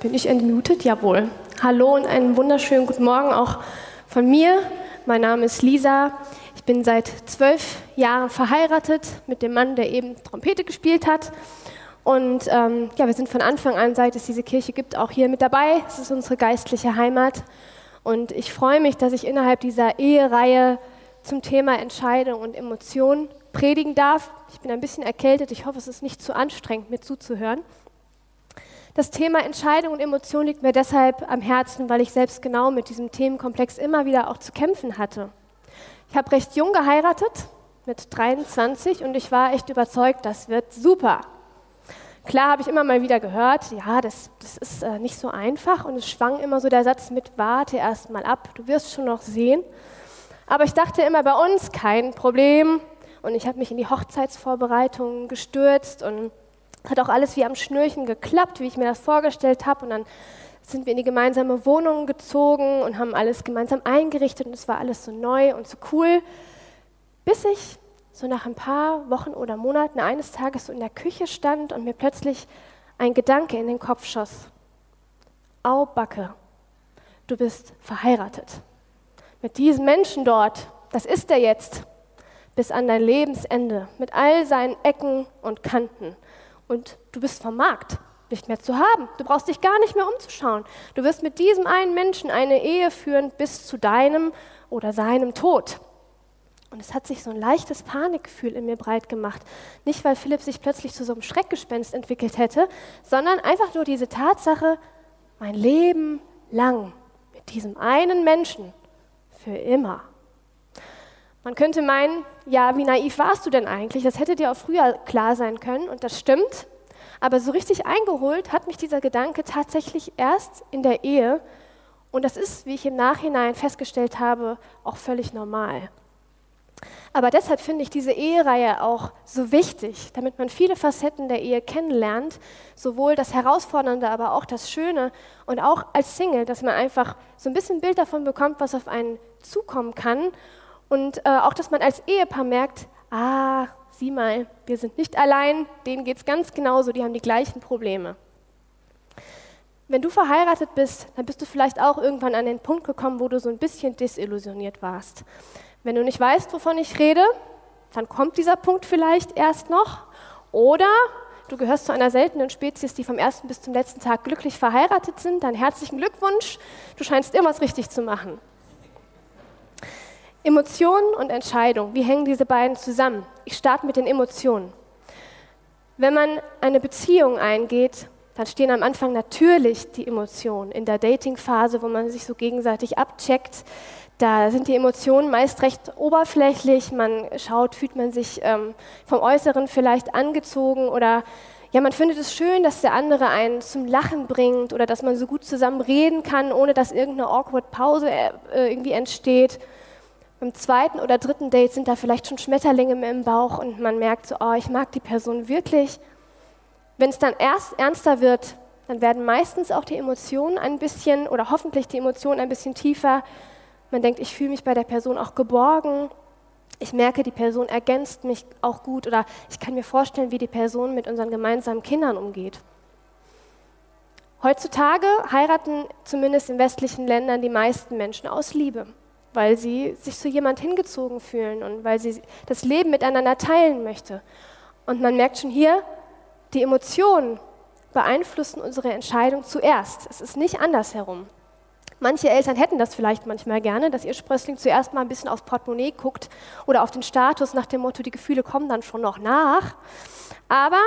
Bin ich entmutet? Jawohl. Hallo und einen wunderschönen guten Morgen auch von mir. Mein Name ist Lisa. Ich bin seit zwölf Jahren verheiratet mit dem Mann, der eben Trompete gespielt hat. Und ähm, ja, wir sind von Anfang an, seit es diese Kirche gibt, auch hier mit dabei. Es ist unsere geistliche Heimat. Und ich freue mich, dass ich innerhalb dieser Ehereihe zum Thema Entscheidung und Emotion predigen darf. Ich bin ein bisschen erkältet. Ich hoffe, es ist nicht zu anstrengend, mir zuzuhören. Das Thema Entscheidung und Emotion liegt mir deshalb am Herzen, weil ich selbst genau mit diesem Themenkomplex immer wieder auch zu kämpfen hatte. Ich habe recht jung geheiratet, mit 23, und ich war echt überzeugt, das wird super. Klar habe ich immer mal wieder gehört, ja, das, das ist äh, nicht so einfach und es schwang immer so der Satz mit, warte erst mal ab, du wirst schon noch sehen. Aber ich dachte immer, bei uns kein Problem. Und ich habe mich in die Hochzeitsvorbereitungen gestürzt und hat auch alles wie am Schnürchen geklappt, wie ich mir das vorgestellt habe. Und dann sind wir in die gemeinsame Wohnung gezogen und haben alles gemeinsam eingerichtet und es war alles so neu und so cool, bis ich so nach ein paar Wochen oder Monaten eines Tages so in der Küche stand und mir plötzlich ein Gedanke in den Kopf schoss. Au Backe, du bist verheiratet. Mit diesem Menschen dort, das ist er jetzt, bis an dein Lebensende, mit all seinen Ecken und Kanten und du bist vom Markt nicht mehr zu haben. Du brauchst dich gar nicht mehr umzuschauen. Du wirst mit diesem einen Menschen eine Ehe führen bis zu deinem oder seinem Tod. Und es hat sich so ein leichtes Panikgefühl in mir breit gemacht. Nicht, weil Philipp sich plötzlich zu so einem Schreckgespenst entwickelt hätte, sondern einfach nur diese Tatsache, mein Leben lang mit diesem einen Menschen für immer. Man könnte meinen, ja, wie naiv warst du denn eigentlich? Das hätte dir auch früher klar sein können und das stimmt. Aber so richtig eingeholt hat mich dieser Gedanke tatsächlich erst in der Ehe. Und das ist, wie ich im Nachhinein festgestellt habe, auch völlig normal. Aber deshalb finde ich diese Ehereihe auch so wichtig, damit man viele Facetten der Ehe kennenlernt, sowohl das Herausfordernde, aber auch das Schöne und auch als Single, dass man einfach so ein bisschen Bild davon bekommt, was auf einen zukommen kann und äh, auch, dass man als Ehepaar merkt, ah, sieh mal, wir sind nicht allein, denen geht es ganz genauso, die haben die gleichen Probleme. Wenn du verheiratet bist, dann bist du vielleicht auch irgendwann an den Punkt gekommen, wo du so ein bisschen desillusioniert warst. Wenn du nicht weißt, wovon ich rede, dann kommt dieser Punkt vielleicht erst noch. Oder du gehörst zu einer seltenen Spezies, die vom ersten bis zum letzten Tag glücklich verheiratet sind, dann herzlichen Glückwunsch, du scheinst irgendwas richtig zu machen. Emotionen und Entscheidung, wie hängen diese beiden zusammen? Ich starte mit den Emotionen. Wenn man eine Beziehung eingeht, dann stehen am Anfang natürlich die Emotionen. In der Dating-Phase, wo man sich so gegenseitig abcheckt, da sind die Emotionen meist recht oberflächlich. Man schaut, fühlt man sich ähm, vom Äußeren vielleicht angezogen oder ja, man findet es schön, dass der andere einen zum Lachen bringt oder dass man so gut zusammen reden kann, ohne dass irgendeine awkward Pause äh, irgendwie entsteht. Beim zweiten oder dritten Date sind da vielleicht schon Schmetterlinge im Bauch und man merkt so, oh, ich mag die Person wirklich. Wenn es dann erst ernster wird, dann werden meistens auch die Emotionen ein bisschen oder hoffentlich die Emotionen ein bisschen tiefer. Man denkt, ich fühle mich bei der Person auch geborgen. Ich merke, die Person ergänzt mich auch gut oder ich kann mir vorstellen, wie die Person mit unseren gemeinsamen Kindern umgeht. Heutzutage heiraten zumindest in westlichen Ländern die meisten Menschen aus Liebe weil sie sich zu jemand hingezogen fühlen und weil sie das Leben miteinander teilen möchte. Und man merkt schon hier, die Emotionen beeinflussen unsere Entscheidung zuerst. Es ist nicht andersherum. Manche Eltern hätten das vielleicht manchmal gerne, dass ihr Sprössling zuerst mal ein bisschen aufs Portemonnaie guckt oder auf den Status nach dem Motto, die Gefühle kommen dann schon noch nach. Aber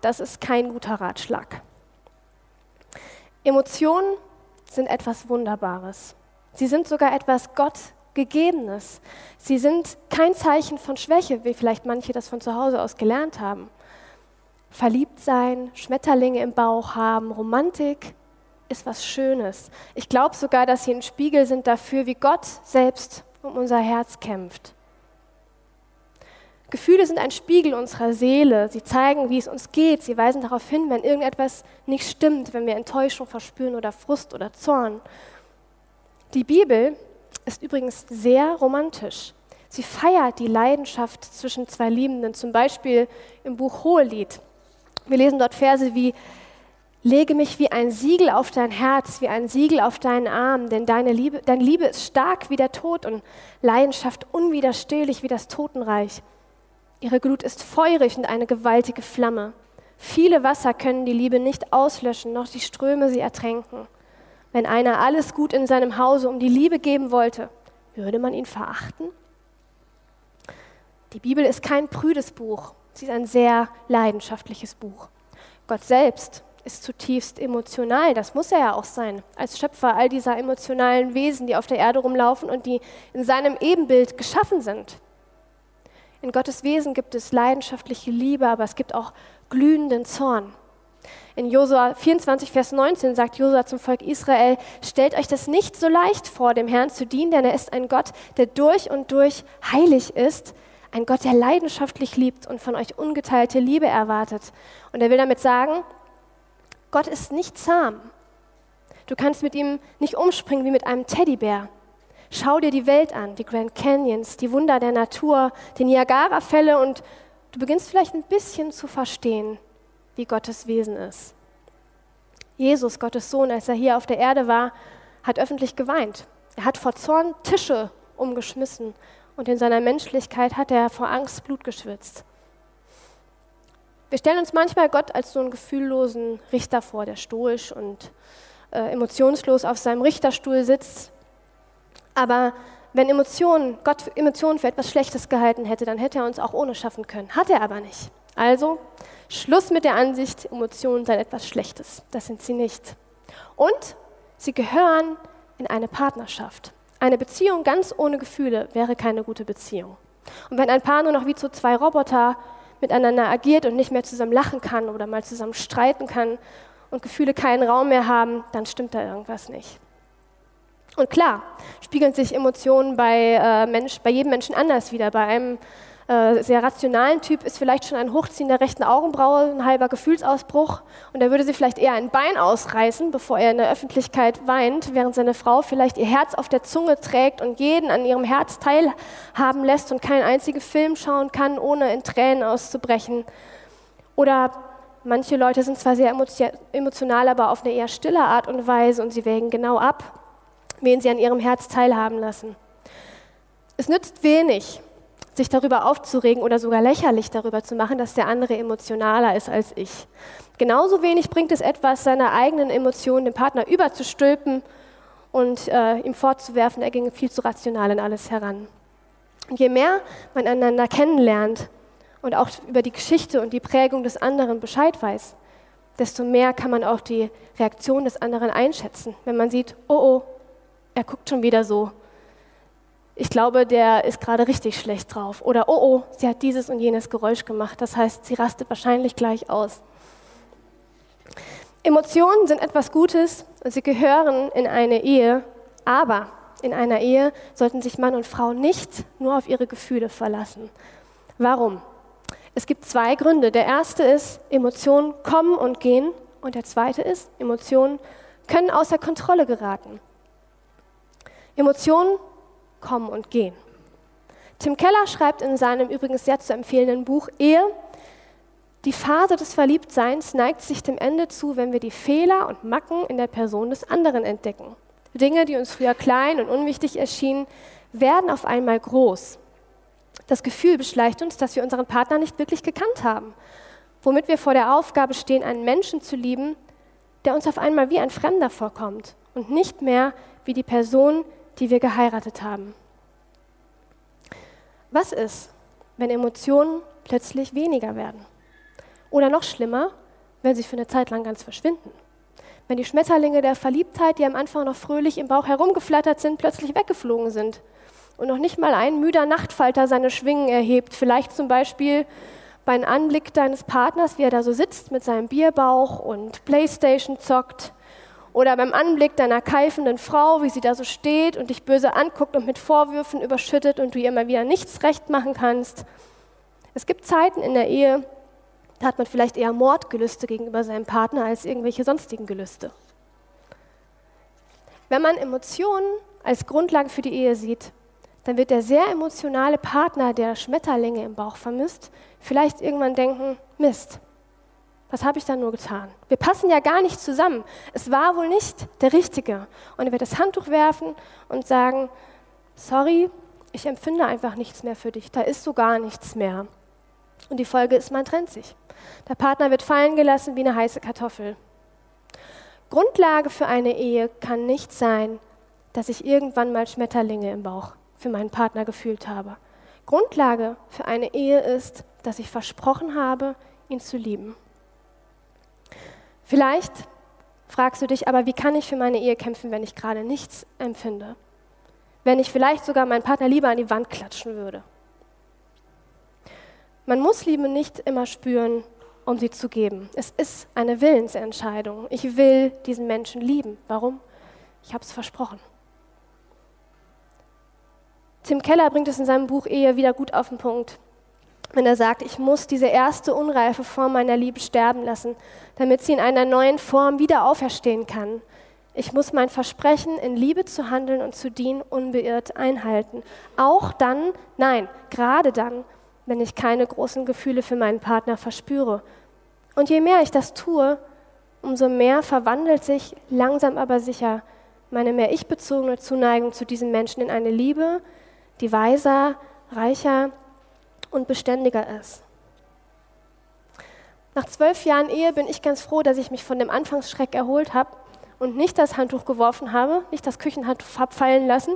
das ist kein guter Ratschlag. Emotionen sind etwas Wunderbares. Sie sind sogar etwas Gottgegebenes. Sie sind kein Zeichen von Schwäche, wie vielleicht manche das von zu Hause aus gelernt haben. Verliebt sein, Schmetterlinge im Bauch haben, Romantik ist was Schönes. Ich glaube sogar, dass sie ein Spiegel sind dafür, wie Gott selbst um unser Herz kämpft. Gefühle sind ein Spiegel unserer Seele. Sie zeigen, wie es uns geht. Sie weisen darauf hin, wenn irgendetwas nicht stimmt, wenn wir Enttäuschung verspüren oder Frust oder Zorn. Die Bibel ist übrigens sehr romantisch. Sie feiert die Leidenschaft zwischen zwei Liebenden, zum Beispiel im Buch Hohelied. Wir lesen dort Verse wie, Lege mich wie ein Siegel auf dein Herz, wie ein Siegel auf deinen Arm, denn deine Liebe, deine Liebe ist stark wie der Tod und Leidenschaft unwiderstehlich wie das Totenreich. Ihre Glut ist feurig und eine gewaltige Flamme. Viele Wasser können die Liebe nicht auslöschen, noch die Ströme sie ertränken. Wenn einer alles Gut in seinem Hause um die Liebe geben wollte, würde man ihn verachten? Die Bibel ist kein prüdes Buch, sie ist ein sehr leidenschaftliches Buch. Gott selbst ist zutiefst emotional, das muss er ja auch sein, als Schöpfer all dieser emotionalen Wesen, die auf der Erde rumlaufen und die in seinem Ebenbild geschaffen sind. In Gottes Wesen gibt es leidenschaftliche Liebe, aber es gibt auch glühenden Zorn. In Josua 24, Vers 19 sagt Josua zum Volk Israel, stellt euch das nicht so leicht vor, dem Herrn zu dienen, denn er ist ein Gott, der durch und durch heilig ist, ein Gott, der leidenschaftlich liebt und von euch ungeteilte Liebe erwartet. Und er will damit sagen, Gott ist nicht zahm. Du kannst mit ihm nicht umspringen wie mit einem Teddybär. Schau dir die Welt an, die Grand Canyons, die Wunder der Natur, die Niagara-Fälle und du beginnst vielleicht ein bisschen zu verstehen, wie Gottes Wesen ist. Jesus, Gottes Sohn, als er hier auf der Erde war, hat öffentlich geweint. Er hat vor Zorn Tische umgeschmissen und in seiner Menschlichkeit hat er vor Angst Blut geschwitzt. Wir stellen uns manchmal Gott als so einen gefühllosen Richter vor, der stoisch und äh, emotionslos auf seinem Richterstuhl sitzt. Aber wenn Emotionen, Gott Emotionen für etwas Schlechtes gehalten hätte, dann hätte er uns auch ohne schaffen können. Hat er aber nicht. Also Schluss mit der Ansicht, Emotionen seien etwas Schlechtes. Das sind sie nicht. Und sie gehören in eine Partnerschaft. Eine Beziehung ganz ohne Gefühle wäre keine gute Beziehung. Und wenn ein Paar nur noch wie zu zwei Roboter miteinander agiert und nicht mehr zusammen lachen kann oder mal zusammen streiten kann und Gefühle keinen Raum mehr haben, dann stimmt da irgendwas nicht. Und klar, spiegeln sich Emotionen bei, äh, Mensch, bei jedem Menschen anders wieder. Bei einem äh, sehr rationalen Typ ist vielleicht schon ein Hochziehen der rechten Augenbraue ein halber Gefühlsausbruch und er würde sich vielleicht eher ein Bein ausreißen, bevor er in der Öffentlichkeit weint, während seine Frau vielleicht ihr Herz auf der Zunge trägt und jeden an ihrem Herz teilhaben lässt und keinen einzigen Film schauen kann, ohne in Tränen auszubrechen. Oder manche Leute sind zwar sehr emotional, aber auf eine eher stille Art und Weise und sie wägen genau ab, wen sie an ihrem Herz teilhaben lassen. Es nützt wenig, sich darüber aufzuregen oder sogar lächerlich darüber zu machen, dass der andere emotionaler ist als ich. Genauso wenig bringt es etwas, seine eigenen Emotionen dem Partner überzustülpen und äh, ihm vorzuwerfen, er ginge viel zu rational in alles heran. Und je mehr man einander kennenlernt und auch über die Geschichte und die Prägung des anderen Bescheid weiß, desto mehr kann man auch die Reaktion des anderen einschätzen. Wenn man sieht, oh oh, er guckt schon wieder so, ich glaube, der ist gerade richtig schlecht drauf. Oder, oh, oh, sie hat dieses und jenes Geräusch gemacht. Das heißt, sie rastet wahrscheinlich gleich aus. Emotionen sind etwas Gutes und sie gehören in eine Ehe, aber in einer Ehe sollten sich Mann und Frau nicht nur auf ihre Gefühle verlassen. Warum? Es gibt zwei Gründe. Der erste ist, Emotionen kommen und gehen und der zweite ist, Emotionen können außer Kontrolle geraten. Emotionen kommen und gehen. Tim Keller schreibt in seinem übrigens sehr zu empfehlenden Buch Ehe, die Phase des Verliebtseins neigt sich dem Ende zu, wenn wir die Fehler und Macken in der Person des anderen entdecken. Dinge, die uns früher klein und unwichtig erschienen, werden auf einmal groß. Das Gefühl beschleicht uns, dass wir unseren Partner nicht wirklich gekannt haben, womit wir vor der Aufgabe stehen, einen Menschen zu lieben, der uns auf einmal wie ein Fremder vorkommt und nicht mehr wie die Person, die wir geheiratet haben. Was ist, wenn Emotionen plötzlich weniger werden? Oder noch schlimmer, wenn sie für eine Zeit lang ganz verschwinden? Wenn die Schmetterlinge der Verliebtheit, die am Anfang noch fröhlich im Bauch herumgeflattert sind, plötzlich weggeflogen sind und noch nicht mal ein müder Nachtfalter seine Schwingen erhebt, vielleicht zum Beispiel beim Anblick deines Partners, wie er da so sitzt mit seinem Bierbauch und Playstation zockt oder beim Anblick deiner keifenden Frau, wie sie da so steht und dich böse anguckt und mit Vorwürfen überschüttet und du ihr immer wieder nichts recht machen kannst. Es gibt Zeiten in der Ehe, da hat man vielleicht eher Mordgelüste gegenüber seinem Partner als irgendwelche sonstigen Gelüste. Wenn man Emotionen als Grundlage für die Ehe sieht, dann wird der sehr emotionale Partner, der Schmetterlinge im Bauch vermisst, vielleicht irgendwann denken, Mist, Was habe ich da nur getan? Wir passen ja gar nicht zusammen. Es war wohl nicht der Richtige. Und er wird das Handtuch werfen und sagen, sorry, ich empfinde einfach nichts mehr für dich. Da ist so gar nichts mehr. Und die Folge ist, man trennt sich. Der Partner wird fallen gelassen wie eine heiße Kartoffel. Grundlage für eine Ehe kann nicht sein, dass ich irgendwann mal Schmetterlinge im Bauch für meinen Partner gefühlt habe. Grundlage für eine Ehe ist, dass ich versprochen habe, ihn zu lieben. Vielleicht fragst du dich aber, wie kann ich für meine Ehe kämpfen, wenn ich gerade nichts empfinde? Wenn ich vielleicht sogar meinen Partner lieber an die Wand klatschen würde? Man muss Liebe nicht immer spüren, um sie zu geben. Es ist eine Willensentscheidung. Ich will diesen Menschen lieben. Warum? Ich habe es versprochen. Tim Keller bringt es in seinem Buch Ehe wieder gut auf den Punkt wenn er sagt, ich muss diese erste unreife Form meiner Liebe sterben lassen, damit sie in einer neuen Form wieder auferstehen kann. Ich muss mein Versprechen, in Liebe zu handeln und zu dienen, unbeirrt einhalten. Auch dann, nein, gerade dann, wenn ich keine großen Gefühle für meinen Partner verspüre. Und je mehr ich das tue, umso mehr verwandelt sich langsam aber sicher meine mehr ich-bezogene Zuneigung zu diesem Menschen in eine Liebe, die weiser, reicher und beständiger ist. Nach zwölf Jahren Ehe bin ich ganz froh, dass ich mich von dem Anfangsschreck erholt habe und nicht das Handtuch geworfen habe, nicht das Küchenhandtuch abfallen lassen.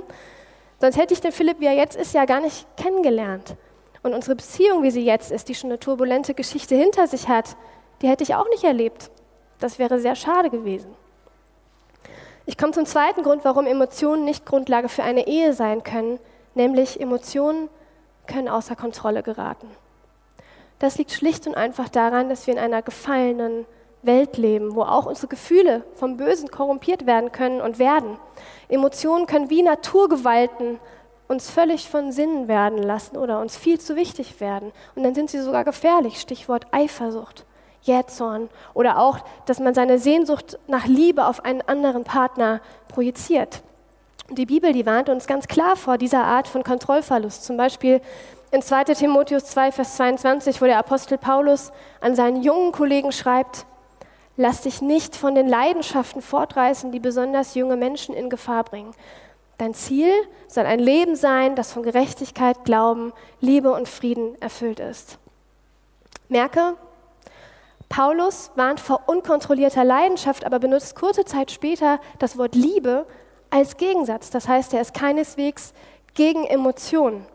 Sonst hätte ich den Philipp, wie er jetzt ist, ja gar nicht kennengelernt. Und unsere Beziehung, wie sie jetzt ist, die schon eine turbulente Geschichte hinter sich hat, die hätte ich auch nicht erlebt. Das wäre sehr schade gewesen. Ich komme zum zweiten Grund, warum Emotionen nicht Grundlage für eine Ehe sein können, nämlich Emotionen können außer Kontrolle geraten. Das liegt schlicht und einfach daran, dass wir in einer gefallenen Welt leben, wo auch unsere Gefühle vom Bösen korrumpiert werden können und werden. Emotionen können wie Naturgewalten uns völlig von Sinnen werden lassen oder uns viel zu wichtig werden. Und dann sind sie sogar gefährlich. Stichwort Eifersucht, Jähzorn oder auch, dass man seine Sehnsucht nach Liebe auf einen anderen Partner projiziert. Die Bibel, die warnt uns ganz klar vor dieser Art von Kontrollverlust. Zum Beispiel in 2 Timotheus 2, Vers 22, wo der Apostel Paulus an seinen jungen Kollegen schreibt, Lass dich nicht von den Leidenschaften fortreißen, die besonders junge Menschen in Gefahr bringen. Dein Ziel soll ein Leben sein, das von Gerechtigkeit, Glauben, Liebe und Frieden erfüllt ist. Merke, Paulus warnt vor unkontrollierter Leidenschaft, aber benutzt kurze Zeit später das Wort Liebe als Gegensatz. Das heißt, er ist keineswegs gegen Emotionen,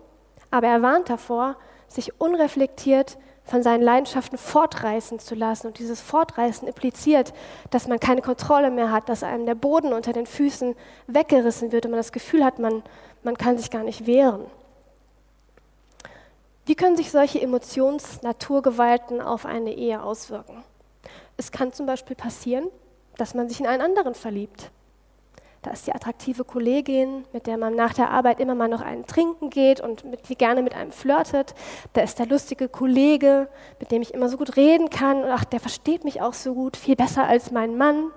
aber er warnt davor, sich unreflektiert von seinen Leidenschaften fortreißen zu lassen. Und dieses Fortreißen impliziert, dass man keine Kontrolle mehr hat, dass einem der Boden unter den Füßen weggerissen wird und man das Gefühl hat, man, man kann sich gar nicht wehren. Wie können sich solche Emotionsnaturgewalten auf eine Ehe auswirken? Es kann zum Beispiel passieren, dass man sich in einen anderen verliebt. Da ist die attraktive Kollegin, mit der man nach der Arbeit immer mal noch einen trinken geht und mit, die gerne mit einem flirtet. Da ist der lustige Kollege, mit dem ich immer so gut reden kann. Und ach, der versteht mich auch so gut, viel besser als mein Mann.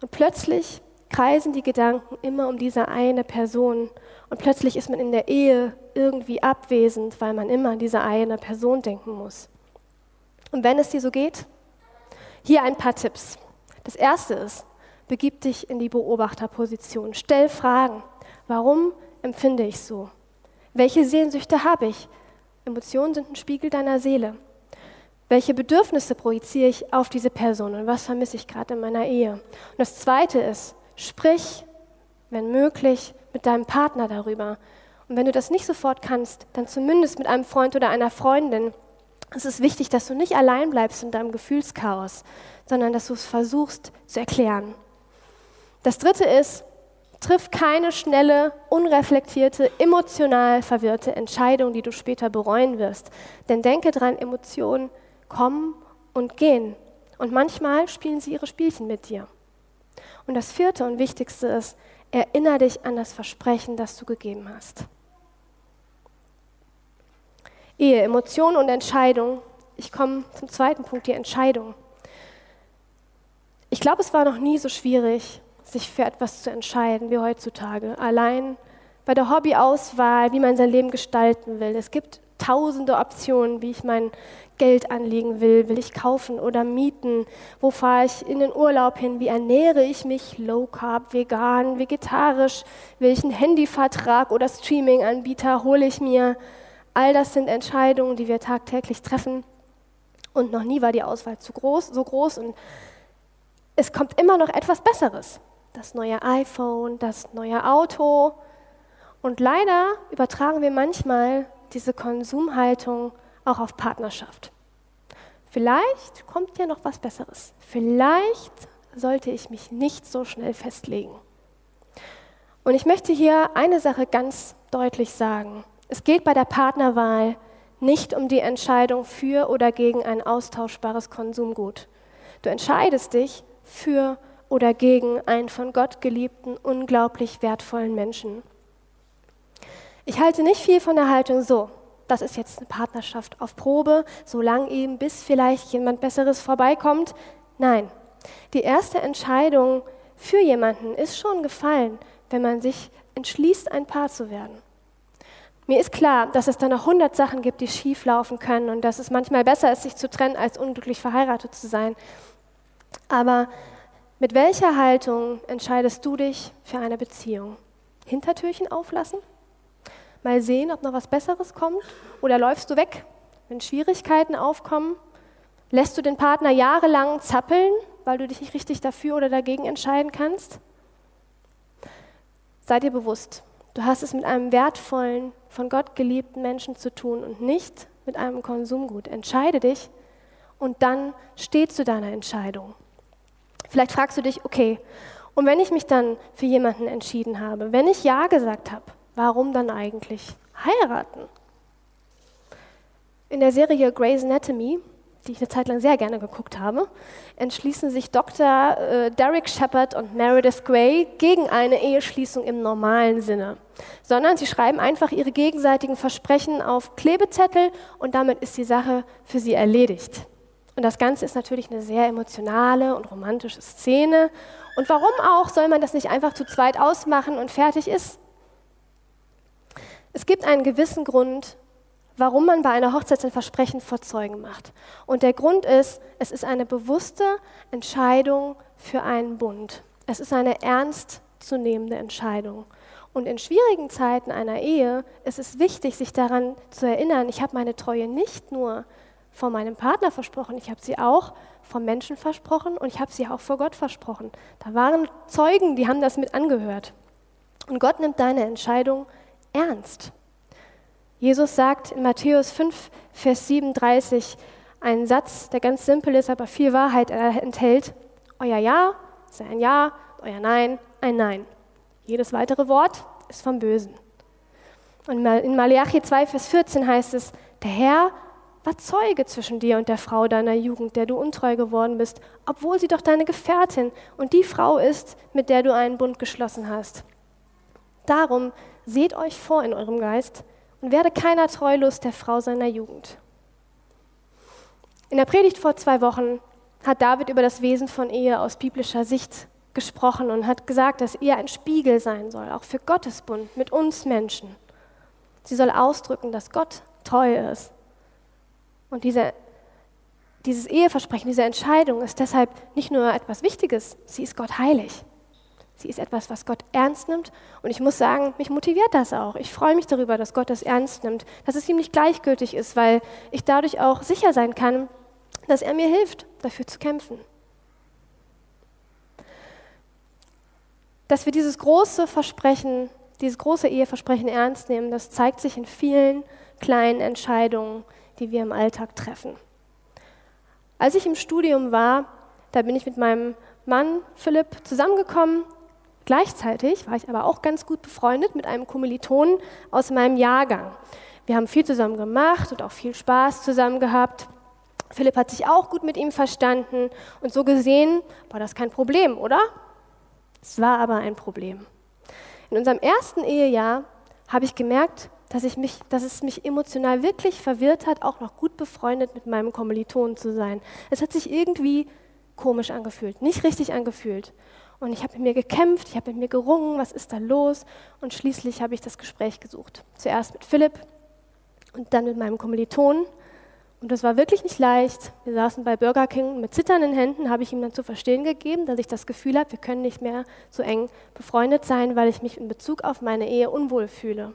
Und plötzlich kreisen die Gedanken immer um diese eine Person. Und plötzlich ist man in der Ehe irgendwie abwesend, weil man immer an diese eine Person denken muss. Und wenn es dir so geht, hier ein paar Tipps. Das erste ist, begib dich in die Beobachterposition. Stell Fragen. Warum empfinde ich so? Welche Sehnsüchte habe ich? Emotionen sind ein Spiegel deiner Seele. Welche Bedürfnisse projiziere ich auf diese Person und was vermisse ich gerade in meiner Ehe? Und das Zweite ist, sprich, wenn möglich, mit deinem Partner darüber. Und wenn du das nicht sofort kannst, dann zumindest mit einem Freund oder einer Freundin. Es ist wichtig, dass du nicht allein bleibst in deinem Gefühlschaos, sondern dass du es versuchst zu erklären. Das dritte ist, triff keine schnelle, unreflektierte, emotional verwirrte Entscheidung, die du später bereuen wirst. Denn denke dran, Emotionen kommen und gehen. Und manchmal spielen sie ihre Spielchen mit dir. Und das vierte und wichtigste ist, erinnere dich an das Versprechen, das du gegeben hast. Ehe, Emotion und Entscheidung. Ich komme zum zweiten Punkt, die Entscheidung. Ich glaube, es war noch nie so schwierig, sich für etwas zu entscheiden wie heutzutage. Allein bei der Hobbyauswahl, wie man sein Leben gestalten will. Es gibt tausende Optionen, wie ich mein Geld anlegen will. Will ich kaufen oder mieten? Wo fahre ich in den Urlaub hin? Wie ernähre ich mich? Low Carb, vegan, vegetarisch? Welchen Handyvertrag oder Streaming-Anbieter hole ich mir? All das sind Entscheidungen, die wir tagtäglich treffen. Und noch nie war die Auswahl zu groß, so groß. Und es kommt immer noch etwas Besseres. Das neue iPhone, das neue Auto. Und leider übertragen wir manchmal diese Konsumhaltung auch auf Partnerschaft. Vielleicht kommt ja noch was Besseres. Vielleicht sollte ich mich nicht so schnell festlegen. Und ich möchte hier eine Sache ganz deutlich sagen. Es geht bei der Partnerwahl nicht um die Entscheidung für oder gegen ein austauschbares Konsumgut. Du entscheidest dich für oder gegen einen von Gott geliebten, unglaublich wertvollen Menschen. Ich halte nicht viel von der Haltung so, das ist jetzt eine Partnerschaft auf Probe, so lang eben, bis vielleicht jemand Besseres vorbeikommt. Nein, die erste Entscheidung für jemanden ist schon gefallen, wenn man sich entschließt, ein Paar zu werden. Mir ist klar, dass es da noch hundert Sachen gibt, die schief laufen können und dass es manchmal besser ist, sich zu trennen, als unglücklich verheiratet zu sein. Aber mit welcher Haltung entscheidest du dich für eine Beziehung? Hintertürchen auflassen? mal sehen, ob noch was Besseres kommt? Oder läufst du weg, wenn Schwierigkeiten aufkommen? Lässt du den Partner jahrelang zappeln, weil du dich nicht richtig dafür oder dagegen entscheiden kannst? Sei dir bewusst, du hast es mit einem wertvollen, von Gott geliebten Menschen zu tun und nicht mit einem Konsumgut. Entscheide dich und dann steh zu deiner Entscheidung. Vielleicht fragst du dich, okay, und wenn ich mich dann für jemanden entschieden habe, wenn ich Ja gesagt habe, warum dann eigentlich heiraten? In der Serie Grey's Anatomy, die ich eine Zeit lang sehr gerne geguckt habe, entschließen sich Dr. Äh, Derek Shepard und Meredith Grey gegen eine Eheschließung im normalen Sinne, sondern sie schreiben einfach ihre gegenseitigen Versprechen auf Klebezettel und damit ist die Sache für sie erledigt. Und das Ganze ist natürlich eine sehr emotionale und romantische Szene. Und warum auch soll man das nicht einfach zu zweit ausmachen und fertig ist? Es gibt einen gewissen Grund, warum man bei einer Hochzeit ein Versprechen vor Zeugen macht. Und der Grund ist, es ist eine bewusste Entscheidung für einen Bund. Es ist eine ernstzunehmende Entscheidung. Und in schwierigen Zeiten einer Ehe ist es wichtig, sich daran zu erinnern, ich habe meine Treue nicht nur vor meinem Partner versprochen, ich habe sie auch vom Menschen versprochen und ich habe sie auch vor Gott versprochen. Da waren Zeugen, die haben das mit angehört. Und Gott nimmt deine Entscheidung ernst. Jesus sagt in Matthäus 5, Vers 37 einen Satz, der ganz simpel ist, aber viel Wahrheit enthält. Euer Ja ist ein Ja, euer Nein ein Nein. Jedes weitere Wort ist vom Bösen. Und in Malachi 2, Vers 14 heißt es, der Herr war Zeuge zwischen dir und der Frau deiner Jugend, der du untreu geworden bist, obwohl sie doch deine Gefährtin und die Frau ist, mit der du einen Bund geschlossen hast. Darum seht euch vor in eurem Geist und werde keiner treulos der Frau seiner Jugend. In der Predigt vor zwei Wochen hat David über das Wesen von Ehe aus biblischer Sicht gesprochen und hat gesagt, dass Ehe ein Spiegel sein soll, auch für Gottes Bund mit uns Menschen. Sie soll ausdrücken, dass Gott treu ist. Und diese, dieses Eheversprechen, diese Entscheidung ist deshalb nicht nur etwas Wichtiges, sie ist Gott heilig. Sie ist etwas, was Gott ernst nimmt. Und ich muss sagen, mich motiviert das auch. Ich freue mich darüber, dass Gott das ernst nimmt, dass es ihm nicht gleichgültig ist, weil ich dadurch auch sicher sein kann, dass er mir hilft, dafür zu kämpfen. Dass wir dieses große Versprechen, dieses große Eheversprechen ernst nehmen, das zeigt sich in vielen kleinen Entscheidungen, die wir im Alltag treffen. Als ich im Studium war, da bin ich mit meinem Mann Philipp zusammengekommen Gleichzeitig war ich aber auch ganz gut befreundet mit einem Kommilitonen aus meinem Jahrgang. Wir haben viel zusammen gemacht und auch viel Spaß zusammen gehabt. Philipp hat sich auch gut mit ihm verstanden und so gesehen war das kein Problem, oder? Es war aber ein Problem. In unserem ersten Ehejahr habe ich gemerkt, dass, ich mich, dass es mich emotional wirklich verwirrt hat, auch noch gut befreundet mit meinem Kommilitonen zu sein. Es hat sich irgendwie komisch angefühlt, nicht richtig angefühlt. Und ich habe mit mir gekämpft, ich habe mit mir gerungen, was ist da los? Und schließlich habe ich das Gespräch gesucht. Zuerst mit Philipp und dann mit meinem Kommilitonen. Und das war wirklich nicht leicht. Wir saßen bei Burger King mit zitternden Händen, habe ich ihm dann zu verstehen gegeben, dass ich das Gefühl habe, wir können nicht mehr so eng befreundet sein, weil ich mich in Bezug auf meine Ehe unwohl fühle.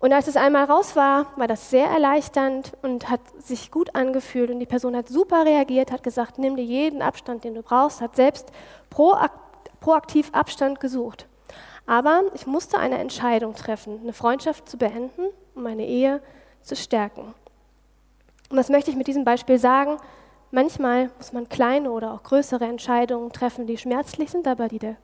Und als es einmal raus war, war das sehr erleichternd und hat sich gut angefühlt. Und die Person hat super reagiert, hat gesagt, nimm dir jeden Abstand, den du brauchst, hat selbst proaktiv Abstand gesucht. Aber ich musste eine Entscheidung treffen, eine Freundschaft zu beenden, um meine Ehe zu stärken. Und was möchte ich mit diesem Beispiel sagen? Manchmal muss man kleine oder auch größere Entscheidungen treffen, die schmerzlich sind, aber die der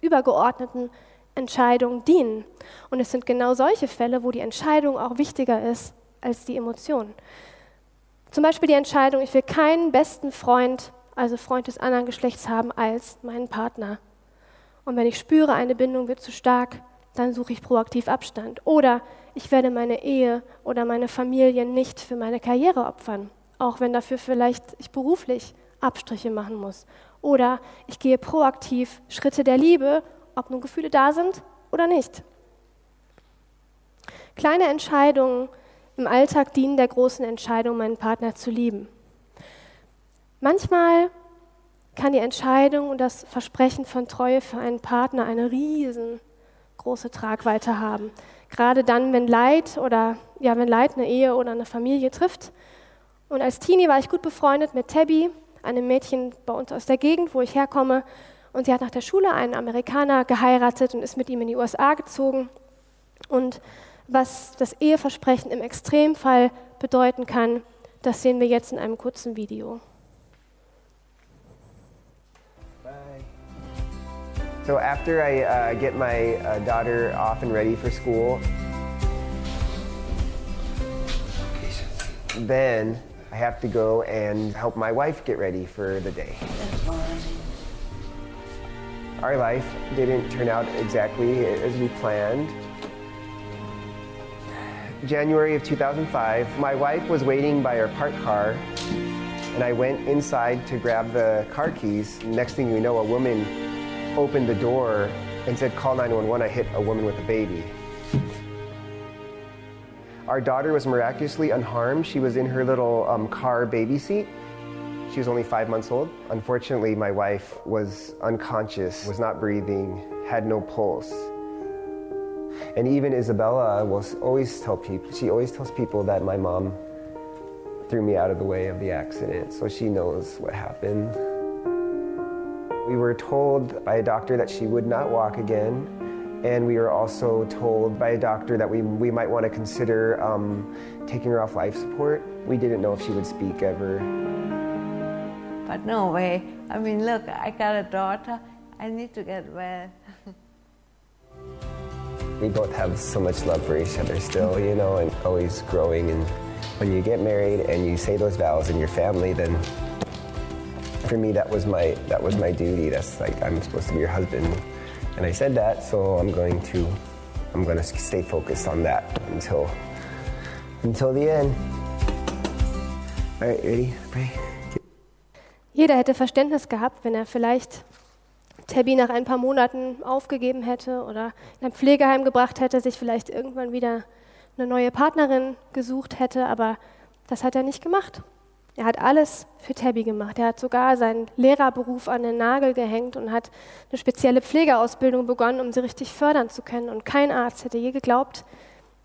übergeordneten Entscheidung dienen. Und es sind genau solche Fälle, wo die Entscheidung auch wichtiger ist als die Emotion. Zum Beispiel die Entscheidung, ich will keinen besten Freund, also Freund des anderen Geschlechts haben, als meinen Partner. Und wenn ich spüre, eine Bindung wird zu stark, dann suche ich proaktiv Abstand. Oder ich werde meine Ehe oder meine Familie nicht für meine Karriere opfern, auch wenn dafür vielleicht ich beruflich Abstriche machen muss. Oder ich gehe proaktiv Schritte der Liebe ob nun Gefühle da sind oder nicht. Kleine Entscheidungen im Alltag dienen der großen Entscheidung, meinen Partner zu lieben. Manchmal kann die Entscheidung und das Versprechen von Treue für einen Partner eine riesengroße Tragweite haben. Gerade dann, wenn Leid oder ja, wenn Leid eine Ehe oder eine Familie trifft. Und als Teenie war ich gut befreundet mit Tabby, einem Mädchen bei uns aus der Gegend, wo ich herkomme. Und sie hat nach der Schule einen Amerikaner geheiratet und ist mit ihm in die USA gezogen. Und was das Eheversprechen im Extremfall bedeuten kann, das sehen wir jetzt in einem kurzen Video. So after I uh, get my uh, daughter off and ready for school, then I have to go and help my wife get ready for the day. Our life didn't turn out exactly as we planned. January of 2005, my wife was waiting by our parked car, and I went inside to grab the car keys. Next thing you know, a woman opened the door and said, Call 911. I hit a woman with a baby. Our daughter was miraculously unharmed. She was in her little um, car baby seat. She was only five months old. Unfortunately, my wife was unconscious, was not breathing, had no pulse. And even Isabella will always tell people, she always tells people that my mom threw me out of the way of the accident, so she knows what happened. We were told by a doctor that she would not walk again, and we were also told by a doctor that we, we might want to consider um, taking her off life support. We didn't know if she would speak ever. But no way. I mean, look, I got a daughter. I need to get well. we both have so much love for each other still, you know, and always growing. And when you get married and you say those vows in your family, then for me that was my that was my duty. That's like I'm supposed to be your husband, and I said that, so I'm going to I'm going to stay focused on that until until the end. All right, ready? Pray. Jeder hätte Verständnis gehabt, wenn er vielleicht Tabby nach ein paar Monaten aufgegeben hätte oder in ein Pflegeheim gebracht hätte, sich vielleicht irgendwann wieder eine neue Partnerin gesucht hätte, aber das hat er nicht gemacht. Er hat alles für Tabby gemacht. Er hat sogar seinen Lehrerberuf an den Nagel gehängt und hat eine spezielle Pflegeausbildung begonnen, um sie richtig fördern zu können. Und kein Arzt hätte je geglaubt,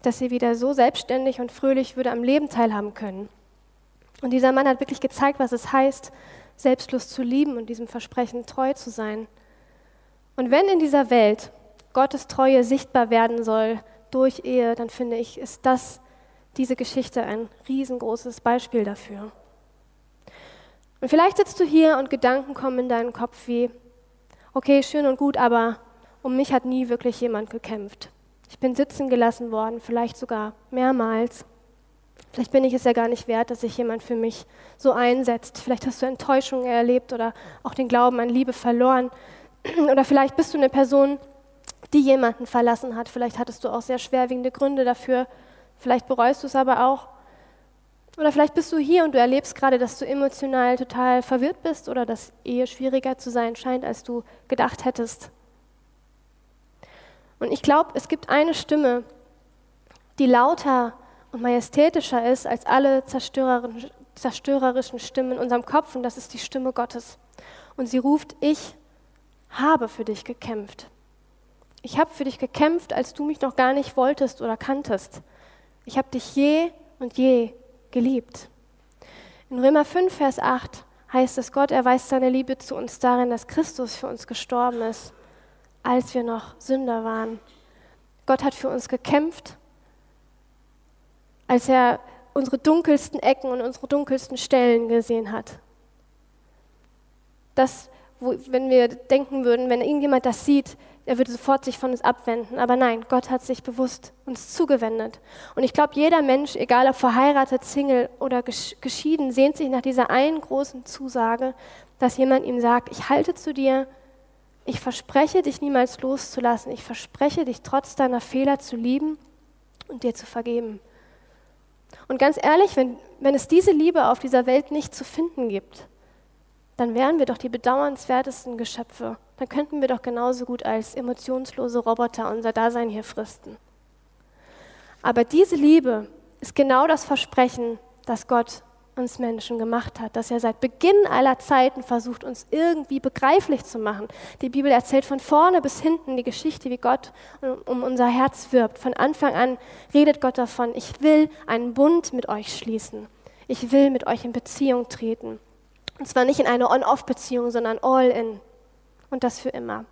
dass sie wieder so selbstständig und fröhlich würde am Leben teilhaben können. Und dieser Mann hat wirklich gezeigt, was es heißt, selbstlos zu lieben und diesem Versprechen treu zu sein. Und wenn in dieser Welt Gottes Treue sichtbar werden soll durch Ehe, dann finde ich, ist das, diese Geschichte ein riesengroßes Beispiel dafür. Und vielleicht sitzt du hier und Gedanken kommen in deinen Kopf wie, okay, schön und gut, aber um mich hat nie wirklich jemand gekämpft. Ich bin sitzen gelassen worden, vielleicht sogar mehrmals. Vielleicht bin ich es ja gar nicht wert, dass sich jemand für mich so einsetzt. Vielleicht hast du Enttäuschung erlebt oder auch den Glauben an Liebe verloren. Oder vielleicht bist du eine Person, die jemanden verlassen hat. Vielleicht hattest du auch sehr schwerwiegende Gründe dafür. Vielleicht bereust du es aber auch. Oder vielleicht bist du hier und du erlebst gerade, dass du emotional total verwirrt bist oder dass Ehe schwieriger zu sein scheint, als du gedacht hättest. Und ich glaube, es gibt eine Stimme, die lauter und majestätischer ist als alle zerstörerischen Stimmen in unserem Kopf und das ist die Stimme Gottes. Und sie ruft, ich habe für dich gekämpft. Ich habe für dich gekämpft, als du mich noch gar nicht wolltest oder kanntest. Ich habe dich je und je geliebt. In Römer 5, Vers 8 heißt es, Gott erweist seine Liebe zu uns darin, dass Christus für uns gestorben ist, als wir noch Sünder waren. Gott hat für uns gekämpft, als er unsere dunkelsten Ecken und unsere dunkelsten Stellen gesehen hat. Das, wo, wenn wir denken würden, wenn irgendjemand das sieht, er würde sofort sich von uns abwenden. Aber nein, Gott hat sich bewusst uns zugewendet. Und ich glaube, jeder Mensch, egal ob verheiratet, Single oder geschieden, sehnt sich nach dieser einen großen Zusage, dass jemand ihm sagt, ich halte zu dir, ich verspreche dich niemals loszulassen, ich verspreche dich trotz deiner Fehler zu lieben und dir zu vergeben. Und ganz ehrlich, wenn, wenn es diese Liebe auf dieser Welt nicht zu finden gibt, dann wären wir doch die bedauernswertesten Geschöpfe. Dann könnten wir doch genauso gut als emotionslose Roboter unser Dasein hier fristen. Aber diese Liebe ist genau das Versprechen, das Gott uns Menschen gemacht hat, dass er seit Beginn aller Zeiten versucht, uns irgendwie begreiflich zu machen. Die Bibel erzählt von vorne bis hinten die Geschichte, wie Gott um unser Herz wirbt. Von Anfang an redet Gott davon, ich will einen Bund mit euch schließen. Ich will mit euch in Beziehung treten. Und zwar nicht in eine On-Off-Beziehung, sondern all-in. Und das für immer.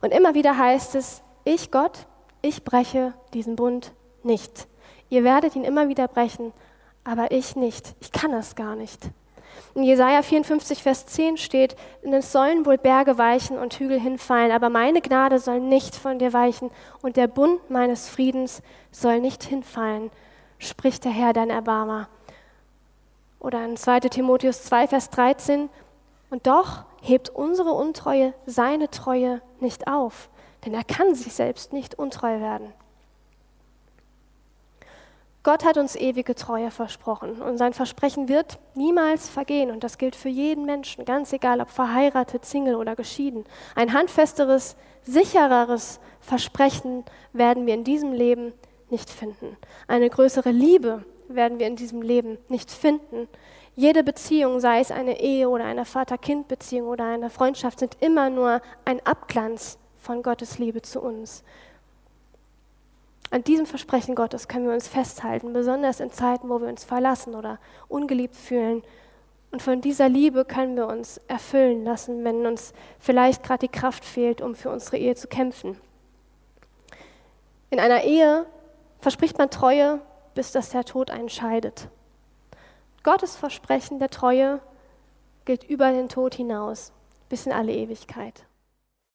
Und immer wieder heißt es, ich Gott, ich breche diesen Bund nicht. Ihr werdet ihn immer wieder brechen, aber ich nicht. Ich kann das gar nicht. In Jesaja 54, Vers 10 steht: Es sollen wohl Berge weichen und Hügel hinfallen, aber meine Gnade soll nicht von dir weichen und der Bund meines Friedens soll nicht hinfallen, spricht der Herr, dein Erbarmer. Oder in 2 Timotheus 2, Vers 13, und doch hebt unsere Untreue seine Treue nicht auf, denn er kann sich selbst nicht untreu werden. Gott hat uns ewige Treue versprochen und sein Versprechen wird niemals vergehen und das gilt für jeden Menschen, ganz egal ob verheiratet, Single oder geschieden. Ein handfesteres, sichereres Versprechen werden wir in diesem Leben nicht finden. Eine größere Liebe werden wir in diesem Leben nicht finden. Jede Beziehung, sei es eine Ehe oder eine Vater-Kind-Beziehung oder eine Freundschaft, sind immer nur ein Abglanz von Gottes Liebe zu uns. An diesem Versprechen Gottes können wir uns festhalten, besonders in Zeiten, wo wir uns verlassen oder ungeliebt fühlen. Und von dieser Liebe können wir uns erfüllen lassen, wenn uns vielleicht gerade die Kraft fehlt, um für unsere Ehe zu kämpfen. In einer Ehe verspricht man Treue, bis dass der Tod einen scheidet. Gottes Versprechen der Treue gilt über den Tod hinaus, bis in alle Ewigkeit.